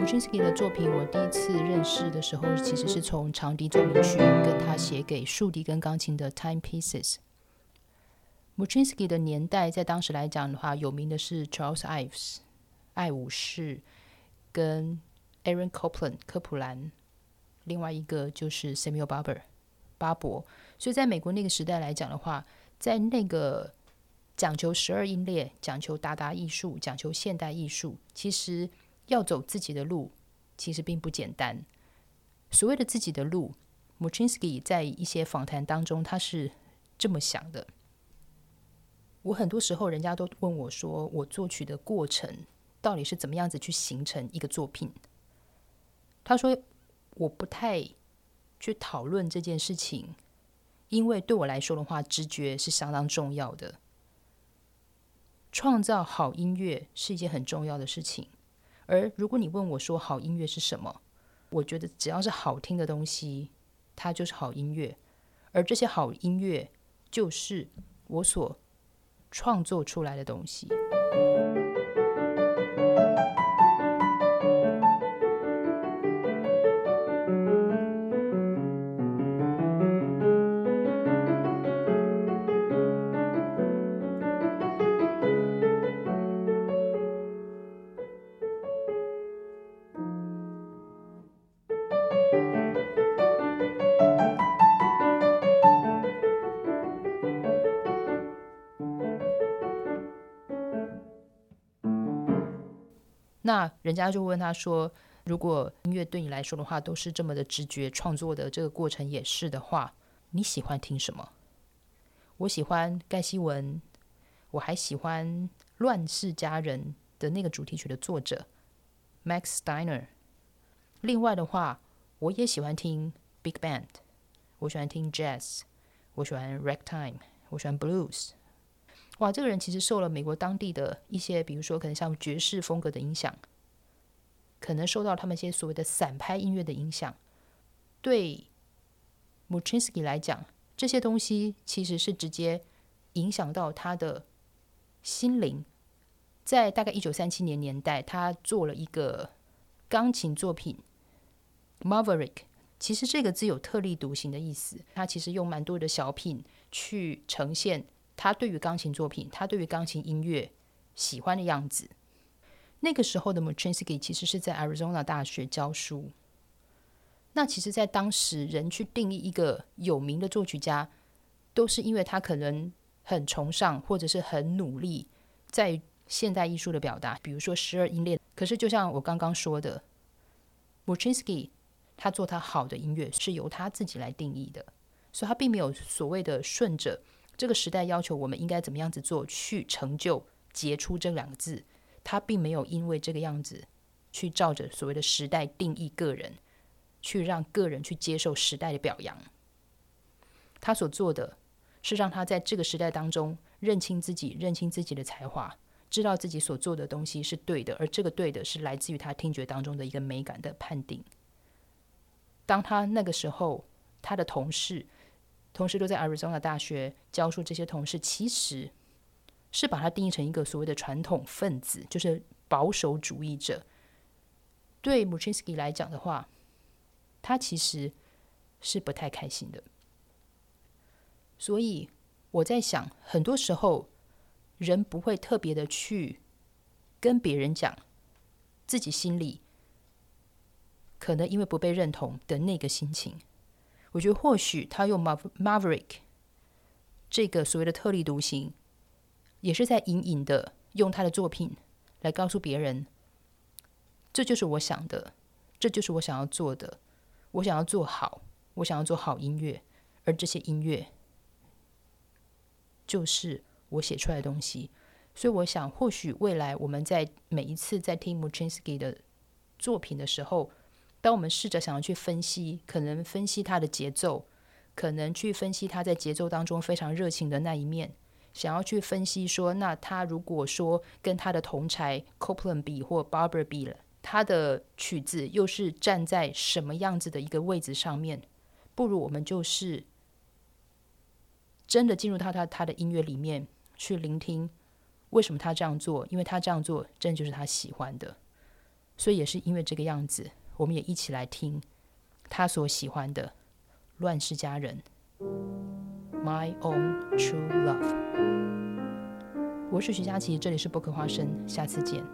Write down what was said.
Muchinsky 的作品，我第一次认识的时候，其实是从长笛奏鸣曲跟他写给竖笛跟钢琴的 Time Pieces。Muchinsky 的年代在当时来讲的话，有名的是 Charles Ives 爱武士跟 Aaron Copland 科普兰，另外一个就是 Samuel Barber 巴伯。所以在美国那个时代来讲的话，在那个讲求十二音列、讲求达达艺术、讲求现代艺术，其实。要走自己的路，其实并不简单。所谓的自己的路，Muchinsky 在一些访谈当中，他是这么想的。我很多时候，人家都问我说，我作曲的过程到底是怎么样子去形成一个作品？他说，我不太去讨论这件事情，因为对我来说的话，直觉是相当重要的。创造好音乐是一件很重要的事情。而如果你问我说好音乐是什么，我觉得只要是好听的东西，它就是好音乐。而这些好音乐就是我所创作出来的东西。那人家就问他说：“如果音乐对你来说的话，都是这么的直觉创作的这个过程也是的话，你喜欢听什么？”我喜欢盖希文，我还喜欢《乱世佳人》的那个主题曲的作者 Max Steiner。另外的话，我也喜欢听 Big Band，我喜欢听 Jazz，我喜欢 Ragtime，我喜欢 Blues。哇，这个人其实受了美国当地的一些，比如说可能像爵士风格的影响，可能受到他们一些所谓的散拍音乐的影响。对 Muchinsky 来讲，这些东西其实是直接影响到他的心灵。在大概一九三七年年代，他做了一个钢琴作品《Maverick》，其实这个字有特立独行的意思。他其实用蛮多的小品去呈现。他对于钢琴作品，他对于钢琴音乐喜欢的样子。那个时候的 Muchinsky 其实是在 Arizona 大学教书。那其实，在当时人去定义一个有名的作曲家，都是因为他可能很崇尚或者是很努力在现代艺术的表达，比如说十二音列。可是，就像我刚刚说的，Muchinsky 他做他好的音乐是由他自己来定义的，所以他并没有所谓的顺着。这个时代要求我们应该怎么样子做，去成就杰出这两个字，他并没有因为这个样子去照着所谓的时代定义个人，去让个人去接受时代的表扬。他所做的是让他在这个时代当中认清自己，认清自己的才华，知道自己所做的东西是对的，而这个对的是来自于他听觉当中的一个美感的判定。当他那个时候，他的同事。同时都在 Arizona 大学教书，这些同事其实是把它定义成一个所谓的传统分子，就是保守主义者。对 Muchinsky 来讲的话，他其实是不太开心的。所以我在想，很多时候人不会特别的去跟别人讲自己心里可能因为不被认同的那个心情。我觉得或许他用 Maverick 这个所谓的特立独行，也是在隐隐的用他的作品来告诉别人，这就是我想的，这就是我想要做的，我想要做好，我想要做好音乐，而这些音乐就是我写出来的东西。所以我想，或许未来我们在每一次在听 Muchinsky 的作品的时候。当我们试着想要去分析，可能分析他的节奏，可能去分析他在节奏当中非常热情的那一面，想要去分析说，那他如果说跟他的同才 Copland 比或 Barber 比了，他的曲子又是站在什么样子的一个位置上面？不如我们就是真的进入到他他的音乐里面去聆听，为什么他这样做？因为他这样做，真的就是他喜欢的。所以也是因为这个样子，我们也一起来听他所喜欢的《乱世佳人》（My Own True Love）。我是徐佳琪，这里是博客花生，下次见。